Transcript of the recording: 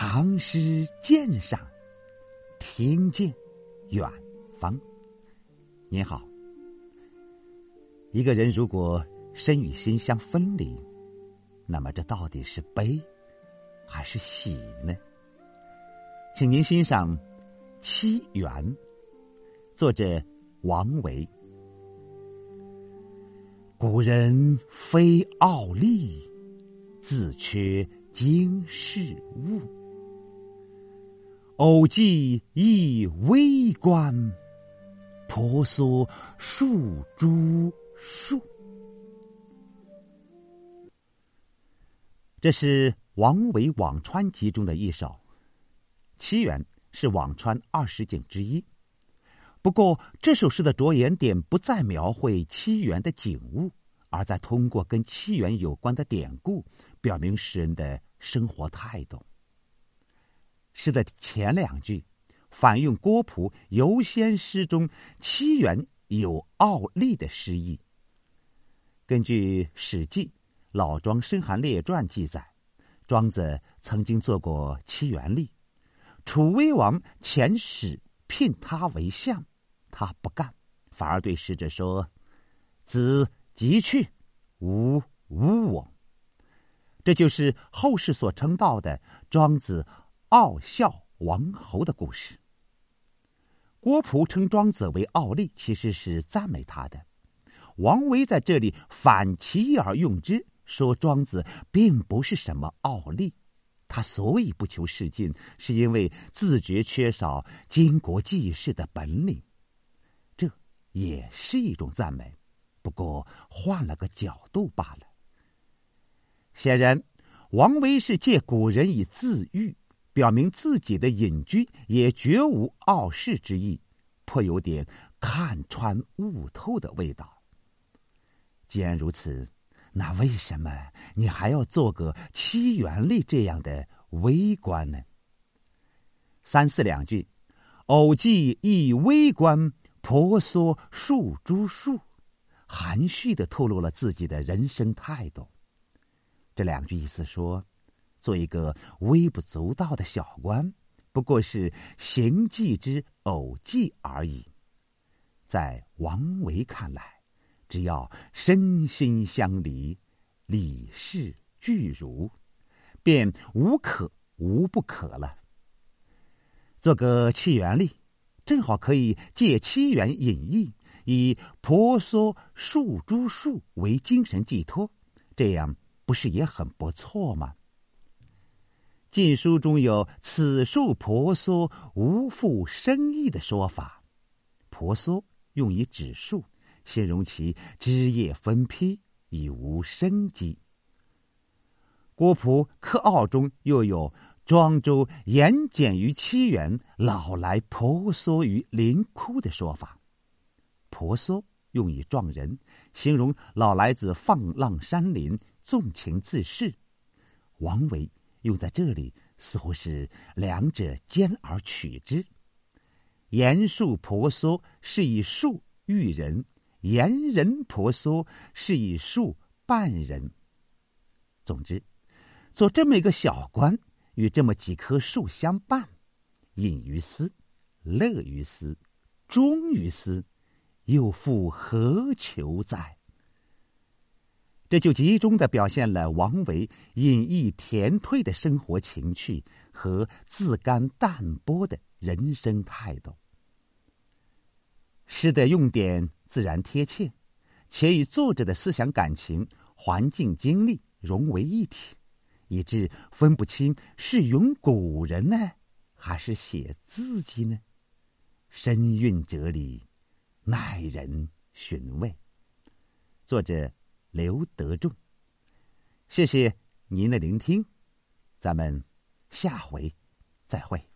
唐诗鉴赏，听见远方。您好，一个人如果身与心相分离，那么这到底是悲还是喜呢？请您欣赏《七缘》，作者王维。古人非傲立，自缺。经世物，偶寄一微观，婆娑数株树。这是王维《辋川集》中的一首，《七元》是辋川二十景之一。不过，这首诗的着眼点不再描绘七元的景物，而在通过跟七元有关的典故，表明诗人的。生活态度。诗的前两句反映郭璞游仙诗中七缘有傲立的诗意。根据《史记·老庄申韩列传》记载，庄子曾经做过七缘吏，楚威王遣使聘他为相，他不干，反而对使者说：“子即去，吾无我。”这就是后世所称道的庄子傲笑王侯的故事。郭璞称庄子为傲立，其实是赞美他的。王维在这里反其意而用之，说庄子并不是什么傲立，他所以不求仕进，是因为自觉缺少经国济世的本领。这也是一种赞美，不过换了个角度罢了。显然，王维是借古人以自喻，表明自己的隐居也绝无傲世之意，颇有点看穿悟透的味道。既然如此，那为什么你还要做个七元吏这样的微官呢？三四两句，偶记一微官，婆娑数株树，含蓄的透露了自己的人生态度。这两句意思说，做一个微不足道的小官，不过是行迹之偶迹而已。在王维看来，只要身心相离，理事俱如，便无可无不可了。做个七元吏，正好可以借七元隐逸，以婆娑树株树为精神寄托，这样。不是也很不错吗？晋书中有“此树婆娑，无复生意”的说法，“婆娑”用以指树，形容其枝叶分批，已无生机。郭璞《客傲》中又有“庄周言简于七园，老来婆娑于林窟”的说法，“婆娑”用以状人，形容老来子放浪山林。纵情自适，王维用在这里似乎是两者兼而取之。言树婆娑是以树喻人，言人婆娑是以树伴人。总之，做这么一个小官，与这么几棵树相伴，隐于斯，乐于斯，忠于斯，又复何求哉？这就集中的表现了王维隐逸恬退的生活情趣和自甘淡泊的人生态度。诗的用典自然贴切，且与作者的思想感情、环境经历融为一体，以致分不清是咏古人呢，还是写自己呢？深蕴哲理，耐人寻味。作者。刘德仲，谢谢您的聆听，咱们下回再会。